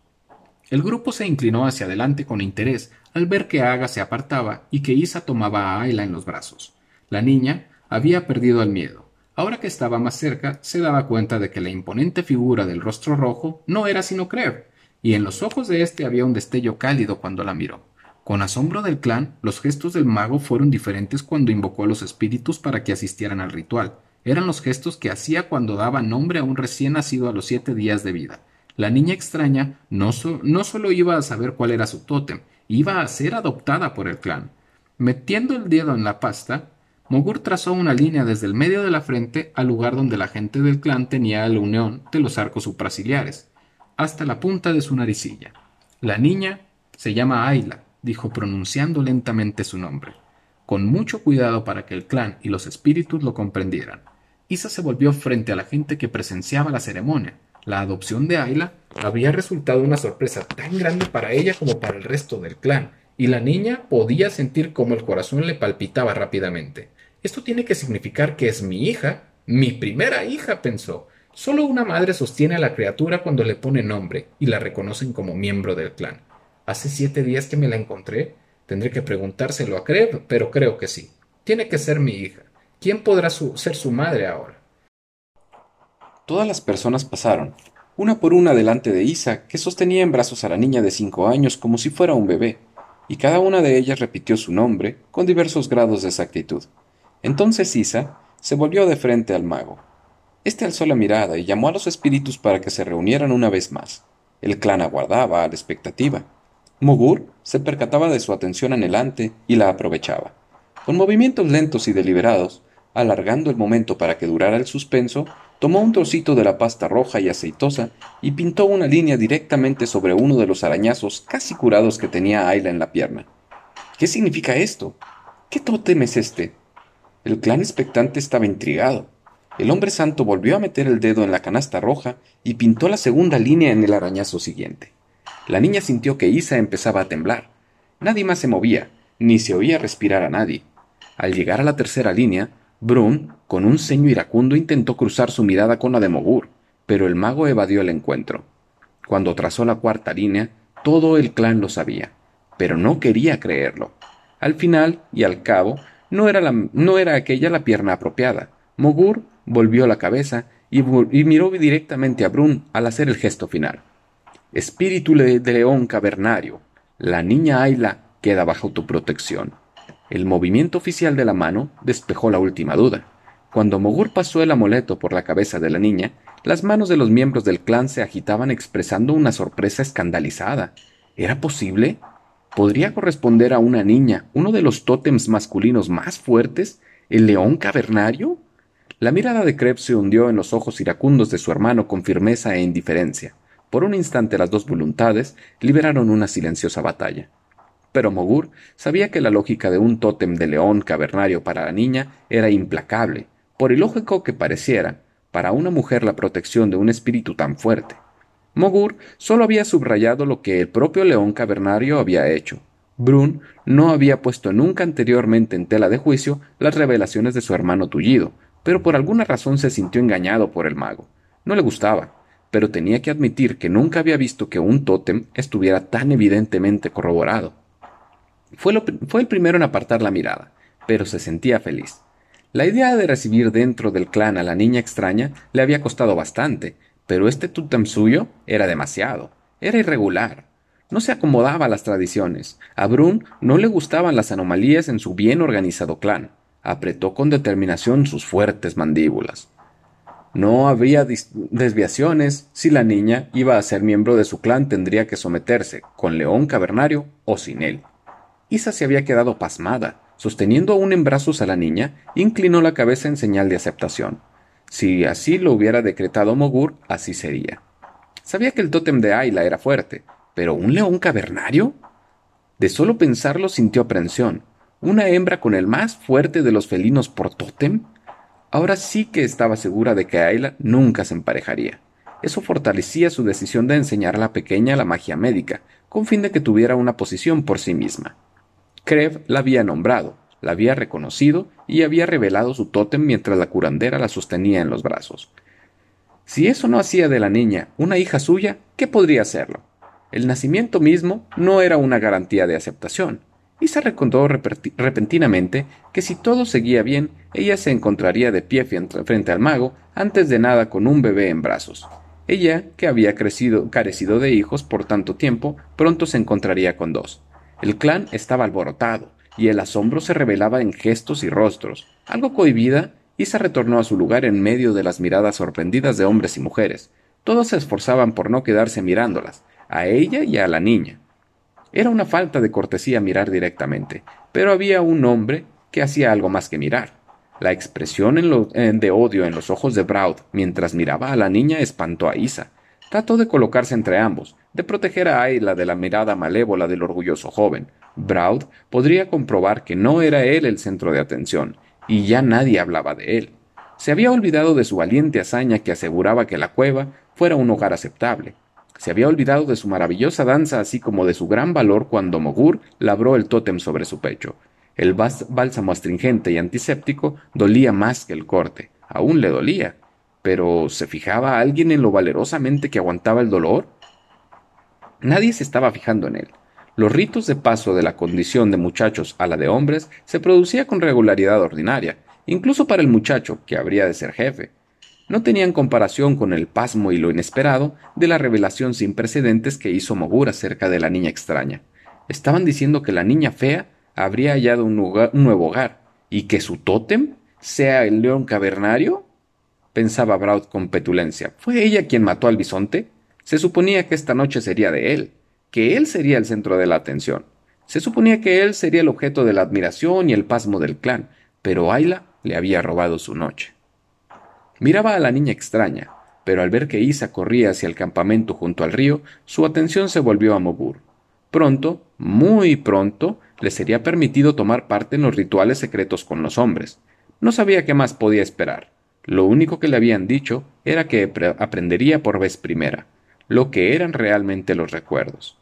El grupo se inclinó hacia adelante con interés al ver que Aga se apartaba y que Isa tomaba a Ayla en los brazos. La niña había perdido el miedo. Ahora que estaba más cerca, se daba cuenta de que la imponente figura del rostro rojo no era sino Creb, y en los ojos de éste había un destello cálido cuando la miró. Con asombro del clan, los gestos del mago fueron diferentes cuando invocó a los espíritus para que asistieran al ritual. Eran los gestos que hacía cuando daba nombre a un recién nacido a los siete días de vida. La niña extraña no, no solo iba a saber cuál era su tótem, iba a ser adoptada por el clan. Metiendo el dedo en la pasta, Mogur trazó una línea desde el medio de la frente al lugar donde la gente del clan tenía la unión de los arcos supraciliares, hasta la punta de su naricilla. La niña se llama Ayla, dijo pronunciando lentamente su nombre, con mucho cuidado para que el clan y los espíritus lo comprendieran. Isa se volvió frente a la gente que presenciaba la ceremonia. La adopción de Ayla había resultado una sorpresa tan grande para ella como para el resto del clan, y la niña podía sentir cómo el corazón le palpitaba rápidamente. Esto tiene que significar que es mi hija, mi primera hija, pensó. Solo una madre sostiene a la criatura cuando le pone nombre y la reconocen como miembro del clan. Hace siete días que me la encontré. Tendré que preguntárselo a Creb, pero creo que sí. Tiene que ser mi hija. ¿Quién podrá ser su madre ahora? Todas las personas pasaron, una por una delante de Isa, que sostenía en brazos a la niña de cinco años como si fuera un bebé, y cada una de ellas repitió su nombre con diversos grados de exactitud. Entonces Isa se volvió de frente al mago. Este alzó la mirada y llamó a los espíritus para que se reunieran una vez más. El clan aguardaba a la expectativa. Mugur se percataba de su atención anhelante y la aprovechaba. Con movimientos lentos y deliberados, alargando el momento para que durara el suspenso, tomó un trocito de la pasta roja y aceitosa y pintó una línea directamente sobre uno de los arañazos casi curados que tenía Ayla en la pierna. ¿Qué significa esto? ¿Qué tótem es este? El clan expectante estaba intrigado. El hombre santo volvió a meter el dedo en la canasta roja y pintó la segunda línea en el arañazo siguiente. La niña sintió que Isa empezaba a temblar. Nadie más se movía, ni se oía respirar a nadie. Al llegar a la tercera línea, Brun, con un ceño iracundo, intentó cruzar su mirada con la de Mogur, pero el mago evadió el encuentro. Cuando trazó la cuarta línea, todo el clan lo sabía, pero no quería creerlo. Al final y al cabo, no era, no era aquella la pierna apropiada. Mogur volvió la cabeza y, y miró directamente a Brun al hacer el gesto final. Espíritu de león cavernario, la niña Ayla queda bajo tu protección. El movimiento oficial de la mano despejó la última duda. Cuando Mogur pasó el amuleto por la cabeza de la niña, las manos de los miembros del clan se agitaban expresando una sorpresa escandalizada. ¿Era posible? ¿Podría corresponder a una niña uno de los tótems masculinos más fuertes, el león cavernario? La mirada de Krebs se hundió en los ojos iracundos de su hermano con firmeza e indiferencia. Por un instante las dos voluntades liberaron una silenciosa batalla. Pero Mogur sabía que la lógica de un tótem de león cavernario para la niña era implacable, por ilógico que pareciera, para una mujer la protección de un espíritu tan fuerte. Mogur solo había subrayado lo que el propio león cavernario había hecho. Brun no había puesto nunca anteriormente en tela de juicio las revelaciones de su hermano tullido, pero por alguna razón se sintió engañado por el mago. No le gustaba, pero tenía que admitir que nunca había visto que un tótem estuviera tan evidentemente corroborado. Fue, el primero en apartar la mirada, pero se sentía feliz. La idea de recibir dentro del clan a la niña extraña le había costado bastante, pero este tótem suyo era demasiado, era irregular, no se acomodaba a las tradiciones. A Brun no le gustaban las anomalías en su bien organizado clan. apretó con determinación sus fuertes mandíbulas. No habría desviaciones si la niña iba a ser miembro de su clan tendría que someterse, con León Cavernario o sin él. Isa se había quedado pasmada, sosteniendo aún en brazos a la niña, inclinó la cabeza en señal de aceptación. Si así lo hubiera decretado Mogur, así sería. Sabía que el tótem de Ayla era fuerte, pero ¿un león cavernario? De solo pensarlo sintió aprensión. ¿Una hembra con el más fuerte de los felinos por tótem? Ahora sí que estaba segura de que Ayla nunca se emparejaría. Eso fortalecía su decisión de enseñar a la pequeña la magia médica, con fin de que tuviera una posición por sí misma. Krev la había nombrado, la había reconocido y había revelado su tótem mientras la curandera la sostenía en los brazos. Si eso no hacía de la niña una hija suya, ¿qué podría hacerlo? El nacimiento mismo no era una garantía de aceptación, y se recordó repentinamente que si todo seguía bien, ella se encontraría de pie frente al mago antes de nada con un bebé en brazos. Ella, que había crecido, carecido de hijos por tanto tiempo, pronto se encontraría con dos. El clan estaba alborotado, y el asombro se revelaba en gestos y rostros. Algo cohibida, Isa retornó a su lugar en medio de las miradas sorprendidas de hombres y mujeres. Todos se esforzaban por no quedarse mirándolas, a ella y a la niña. Era una falta de cortesía mirar directamente, pero había un hombre que hacía algo más que mirar. La expresión de odio en los ojos de Braud mientras miraba a la niña espantó a Isa. Trató de colocarse entre ambos, de proteger a Ayla de la mirada malévola del orgulloso joven. Braud podría comprobar que no era él el centro de atención, y ya nadie hablaba de él. Se había olvidado de su valiente hazaña que aseguraba que la cueva fuera un hogar aceptable, se había olvidado de su maravillosa danza, así como de su gran valor cuando Mogur labró el tótem sobre su pecho. El bálsamo astringente y antiséptico dolía más que el corte. Aún le dolía. Pero ¿se fijaba alguien en lo valerosamente que aguantaba el dolor? Nadie se estaba fijando en él. Los ritos de paso de la condición de muchachos a la de hombres se producía con regularidad ordinaria, incluso para el muchacho, que habría de ser jefe no tenían comparación con el pasmo y lo inesperado de la revelación sin precedentes que hizo Mogur acerca de la niña extraña. Estaban diciendo que la niña fea habría hallado un, nuevo hogar y que su tótem sea el león cavernario. Pensaba Braud con petulencia. ¿Fue ella quien mató al bisonte? Se suponía que esta noche sería de él, que él sería el centro de la atención. Se suponía que él sería el objeto de la admiración y el pasmo del clan, pero Ayla le había robado su noche. Miraba a la niña extraña, pero al ver que Isa corría hacia el campamento junto al río, su atención se volvió a Mogur. Pronto, muy pronto, le sería permitido tomar parte en los rituales secretos con los hombres. No sabía qué más podía esperar. Lo único que le habían dicho era que aprendería por vez primera, lo que eran realmente los recuerdos.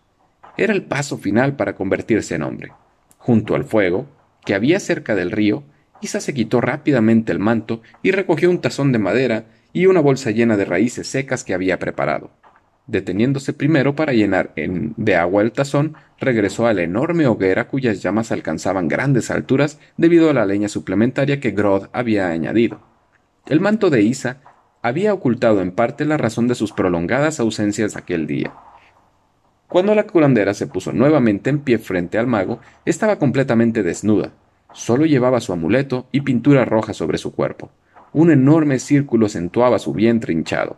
Era el paso final para convertirse en hombre. Junto al fuego, que había cerca del río, Isa se quitó rápidamente el manto y recogió un tazón de madera y una bolsa llena de raíces secas que había preparado. Deteniéndose primero para llenar de agua el tazón, regresó a la enorme hoguera cuyas llamas alcanzaban grandes alturas debido a la leña suplementaria que Grod había añadido. El manto de Isa había ocultado en parte la razón de sus prolongadas ausencias aquel día. Cuando la curandera se puso nuevamente en pie frente al mago, estaba completamente desnuda, Solo llevaba su amuleto y pintura roja sobre su cuerpo. Un enorme círculo acentuaba su vientre hinchado.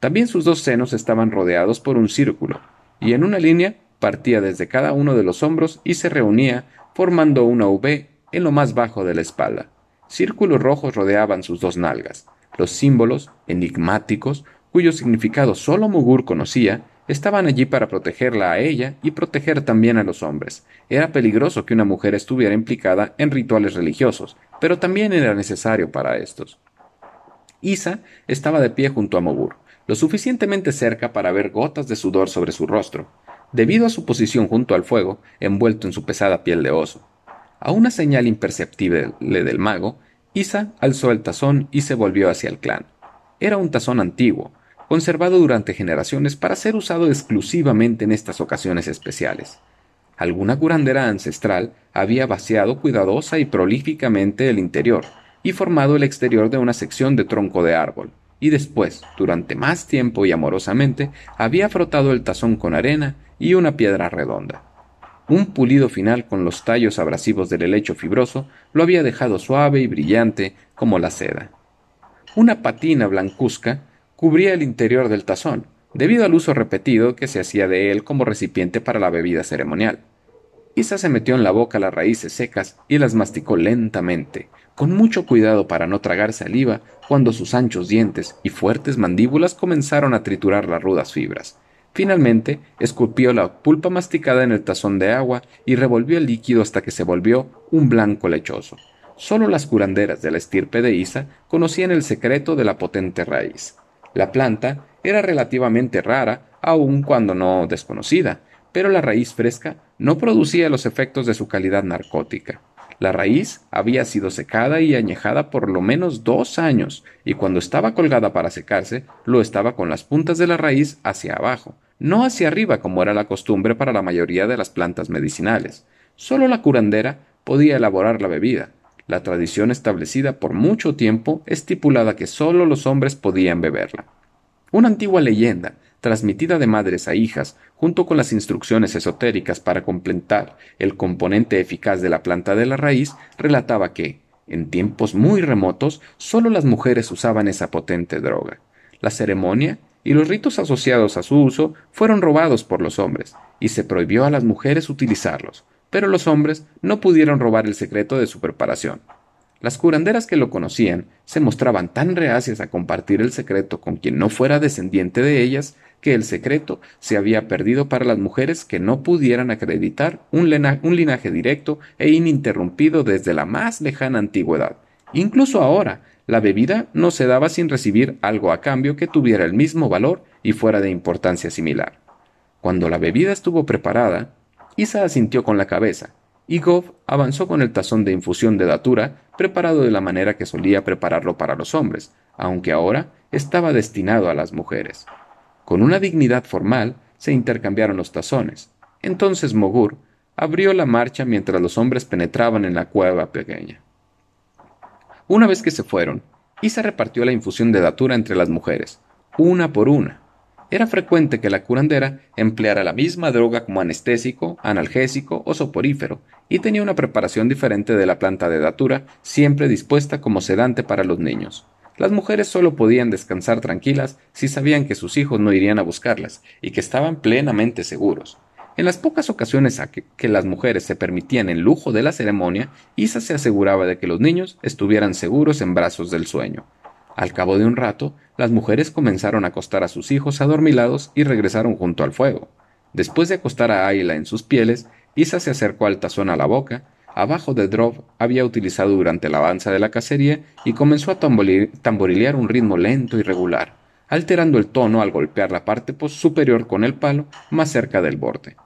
También sus dos senos estaban rodeados por un círculo, y en una línea partía desde cada uno de los hombros y se reunía formando una V en lo más bajo de la espalda. Círculos rojos rodeaban sus dos nalgas. Los símbolos, enigmáticos, cuyo significado solo Mugur conocía, Estaban allí para protegerla a ella y proteger también a los hombres. Era peligroso que una mujer estuviera implicada en rituales religiosos, pero también era necesario para estos. Isa estaba de pie junto a Mogur, lo suficientemente cerca para ver gotas de sudor sobre su rostro, debido a su posición junto al fuego, envuelto en su pesada piel de oso. A una señal imperceptible del mago, Isa alzó el tazón y se volvió hacia el clan. Era un tazón antiguo, conservado durante generaciones para ser usado exclusivamente en estas ocasiones especiales. Alguna curandera ancestral había vaciado cuidadosa y prolíficamente el interior y formado el exterior de una sección de tronco de árbol, y después, durante más tiempo y amorosamente, había frotado el tazón con arena y una piedra redonda. Un pulido final con los tallos abrasivos del helecho fibroso lo había dejado suave y brillante como la seda. Una patina blancuzca cubría el interior del tazón, debido al uso repetido que se hacía de él como recipiente para la bebida ceremonial. Isa se metió en la boca las raíces secas y las masticó lentamente, con mucho cuidado para no tragar saliva cuando sus anchos dientes y fuertes mandíbulas comenzaron a triturar las rudas fibras. Finalmente, escupió la pulpa masticada en el tazón de agua y revolvió el líquido hasta que se volvió un blanco lechoso. Solo las curanderas de la estirpe de Isa conocían el secreto de la potente raíz. La planta era relativamente rara, aun cuando no desconocida, pero la raíz fresca no producía los efectos de su calidad narcótica. La raíz había sido secada y añejada por lo menos dos años, y cuando estaba colgada para secarse, lo estaba con las puntas de la raíz hacia abajo, no hacia arriba como era la costumbre para la mayoría de las plantas medicinales. Solo la curandera podía elaborar la bebida. La tradición establecida por mucho tiempo estipulaba que solo los hombres podían beberla. Una antigua leyenda transmitida de madres a hijas, junto con las instrucciones esotéricas para completar el componente eficaz de la planta de la raíz, relataba que, en tiempos muy remotos, sólo las mujeres usaban esa potente droga. La ceremonia y los ritos asociados a su uso fueron robados por los hombres, y se prohibió a las mujeres utilizarlos, pero los hombres no pudieron robar el secreto de su preparación. Las curanderas que lo conocían se mostraban tan reacias a compartir el secreto con quien no fuera descendiente de ellas que el secreto se había perdido para las mujeres que no pudieran acreditar un, linaje directo e ininterrumpido desde la más lejana antigüedad. Incluso ahora, la bebida no se daba sin recibir algo a cambio que tuviera el mismo valor y fuera de importancia similar. Cuando la bebida estuvo preparada, Isa asintió con la cabeza, y Goff avanzó con el tazón de infusión de datura preparado de la manera que solía prepararlo para los hombres, aunque ahora estaba destinado a las mujeres. Con una dignidad formal se intercambiaron los tazones. Entonces Mogur abrió la marcha mientras los hombres penetraban en la cueva pequeña. Una vez que se fueron, Isa repartió la infusión de datura entre las mujeres, una por una. Era frecuente que la curandera empleara la misma droga como anestésico, analgésico o soporífero, y tenía una preparación diferente de la planta de datura, siempre dispuesta como sedante para los niños. Las mujeres solo podían descansar tranquilas si sabían que sus hijos no irían a buscarlas y que estaban plenamente seguros. En las pocas ocasiones a que, las mujeres se permitían el lujo de la ceremonia, Isa se aseguraba de que los niños estuvieran seguros en brazos del sueño. Al cabo de un rato, las mujeres comenzaron a acostar a sus hijos adormilados y regresaron junto al fuego. Después de acostar a Ayla en sus pieles, Isa se acercó al tazón a la boca abajo de Drov había utilizado durante la avanza de la cacería y comenzó a tamborilear un ritmo lento y regular, alterando el tono al golpear la parte superior con el palo más cerca del borde.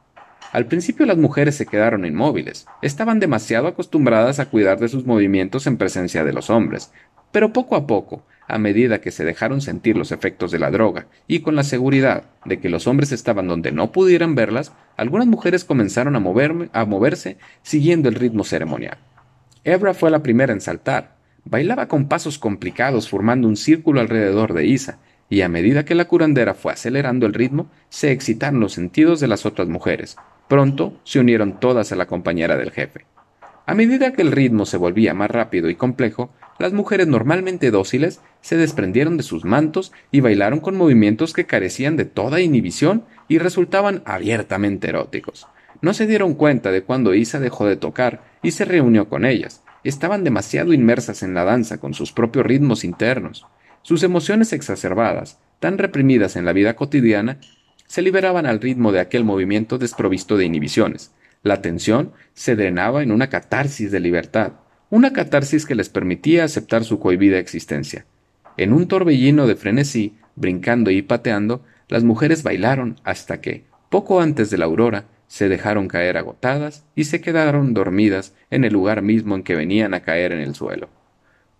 Al principio las mujeres se quedaron inmóviles, estaban demasiado acostumbradas a cuidar de sus movimientos en presencia de los hombres, pero poco a poco a medida que se dejaron sentir los efectos de la droga y con la seguridad de que los hombres estaban donde no pudieran verlas, algunas mujeres comenzaron a, a moverse siguiendo el ritmo ceremonial. Ebra fue la primera en saltar. Bailaba con pasos complicados formando un círculo alrededor de Isa, y a medida que la curandera fue acelerando el ritmo, se excitaron los sentidos de las otras mujeres. Pronto se unieron todas a la compañera del jefe. A medida que el ritmo se volvía más rápido y complejo, las mujeres normalmente dóciles se desprendieron de sus mantos y bailaron con movimientos que carecían de toda inhibición y resultaban abiertamente eróticos. No se dieron cuenta de cuando Isa dejó de tocar y se reunió con ellas. Estaban demasiado inmersas en la danza con sus propios ritmos internos. Sus emociones exacerbadas, tan reprimidas en la vida cotidiana, se liberaban al ritmo de aquel movimiento desprovisto de inhibiciones. La tensión se drenaba en una catarsis de libertad, una catarsis que les permitía aceptar su cohibida existencia. En un torbellino de frenesí, brincando y pateando, las mujeres bailaron hasta que, poco antes de la aurora, se dejaron caer agotadas y se quedaron dormidas en el lugar mismo en que venían a caer en el suelo.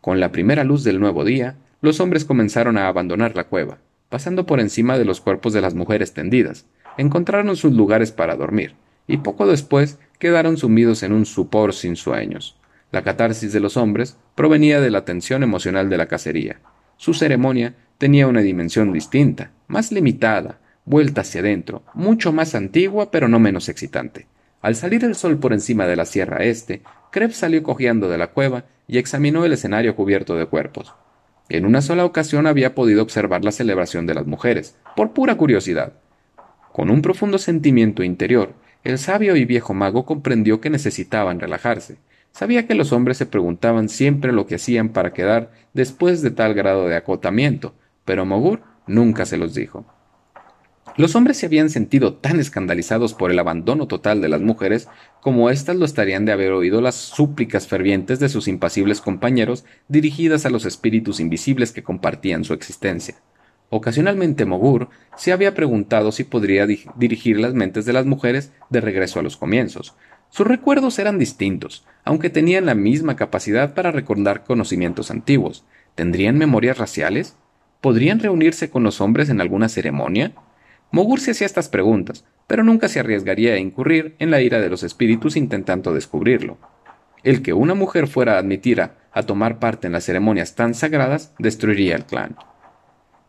Con la primera luz del nuevo día, los hombres comenzaron a abandonar la cueva, pasando por encima de los cuerpos de las mujeres tendidas. Encontraron sus lugares para dormir, y poco después quedaron sumidos en un supor sin sueños. La catarsis de los hombres provenía de la tensión emocional de la cacería. Su ceremonia tenía una dimensión distinta, más limitada, vuelta hacia adentro, mucho más antigua pero no menos excitante. Al salir el sol por encima de la sierra este, Krebs salió cojeando de la cueva y examinó el escenario cubierto de cuerpos. En una sola ocasión había podido observar la celebración de las mujeres, por pura curiosidad. Con un profundo sentimiento interior, el sabio y viejo mago comprendió que necesitaban relajarse. Sabía que los hombres se preguntaban siempre lo que hacían para quedar después de tal grado de acotamiento, pero Mogur nunca se los dijo. Los hombres se habían sentido tan escandalizados por el abandono total de las mujeres como éstas lo estarían de haber oído las súplicas fervientes de sus impasibles compañeros dirigidas a los espíritus invisibles que compartían su existencia. Ocasionalmente Mogur se había preguntado si podría dirigir las mentes de las mujeres de regreso a los comienzos. Sus recuerdos eran distintos, aunque tenían la misma capacidad para recordar conocimientos antiguos. ¿Tendrían memorias raciales? ¿Podrían reunirse con los hombres en alguna ceremonia? Mogur se hacía estas preguntas, pero nunca se arriesgaría a incurrir en la ira de los espíritus intentando descubrirlo. El que una mujer fuera admitida a tomar parte en las ceremonias tan sagradas destruiría el clan.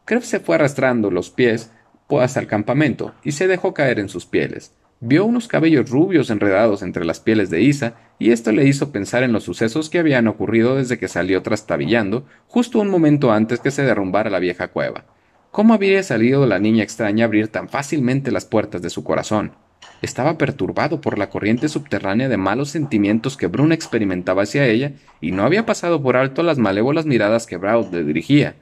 Krebs se fue arrastrando los pies hasta el campamento y se dejó caer en sus pieles. Vio unos cabellos rubios enredados entre las pieles de Isa, y esto le hizo pensar en los sucesos que habían ocurrido desde que salió trastabillando, justo un momento antes que se derrumbara la vieja cueva. ¿Cómo había salido la niña extraña a abrir tan fácilmente las puertas de su corazón? Estaba perturbado por la corriente subterránea de malos sentimientos que Bruna experimentaba hacia ella y no había pasado por alto las malévolas miradas que Braud le dirigía.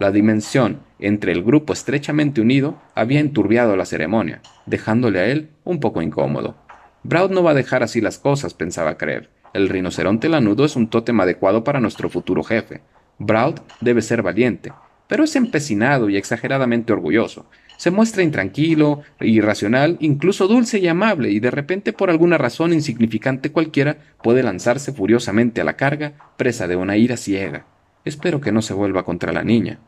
La dimensión entre el grupo estrechamente unido había enturbiado la ceremonia, dejándole a él un poco incómodo. Braud no va a dejar así las cosas, pensaba creer. El rinoceronte lanudo es un tótem adecuado para nuestro futuro jefe. Braud debe ser valiente, pero es empecinado y exageradamente orgulloso. Se muestra intranquilo, irracional, incluso dulce y amable, y de repente por alguna razón insignificante cualquiera puede lanzarse furiosamente a la carga, presa de una ira ciega. Espero que no se vuelva contra la niña.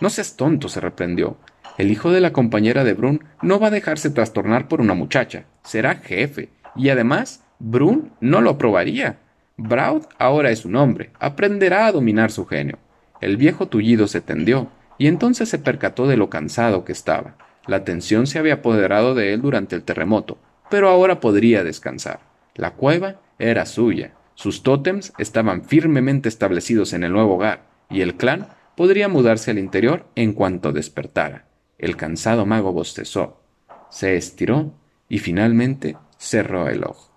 No seas tonto, se reprendió. El hijo de la compañera de Brun no va a dejarse trastornar por una muchacha. Será jefe. Y además, Brun no lo aprobaría. Braud ahora es un hombre. Aprenderá a dominar su genio. El viejo tullido se tendió, y entonces se percató de lo cansado que estaba. La tensión se había apoderado de él durante el terremoto, pero ahora podría descansar. La cueva era suya, sus tótems estaban firmemente establecidos en el nuevo hogar, y el clan podría mudarse al interior en cuanto despertara. El cansado mago bostezó, se estiró y finalmente cerró el ojo.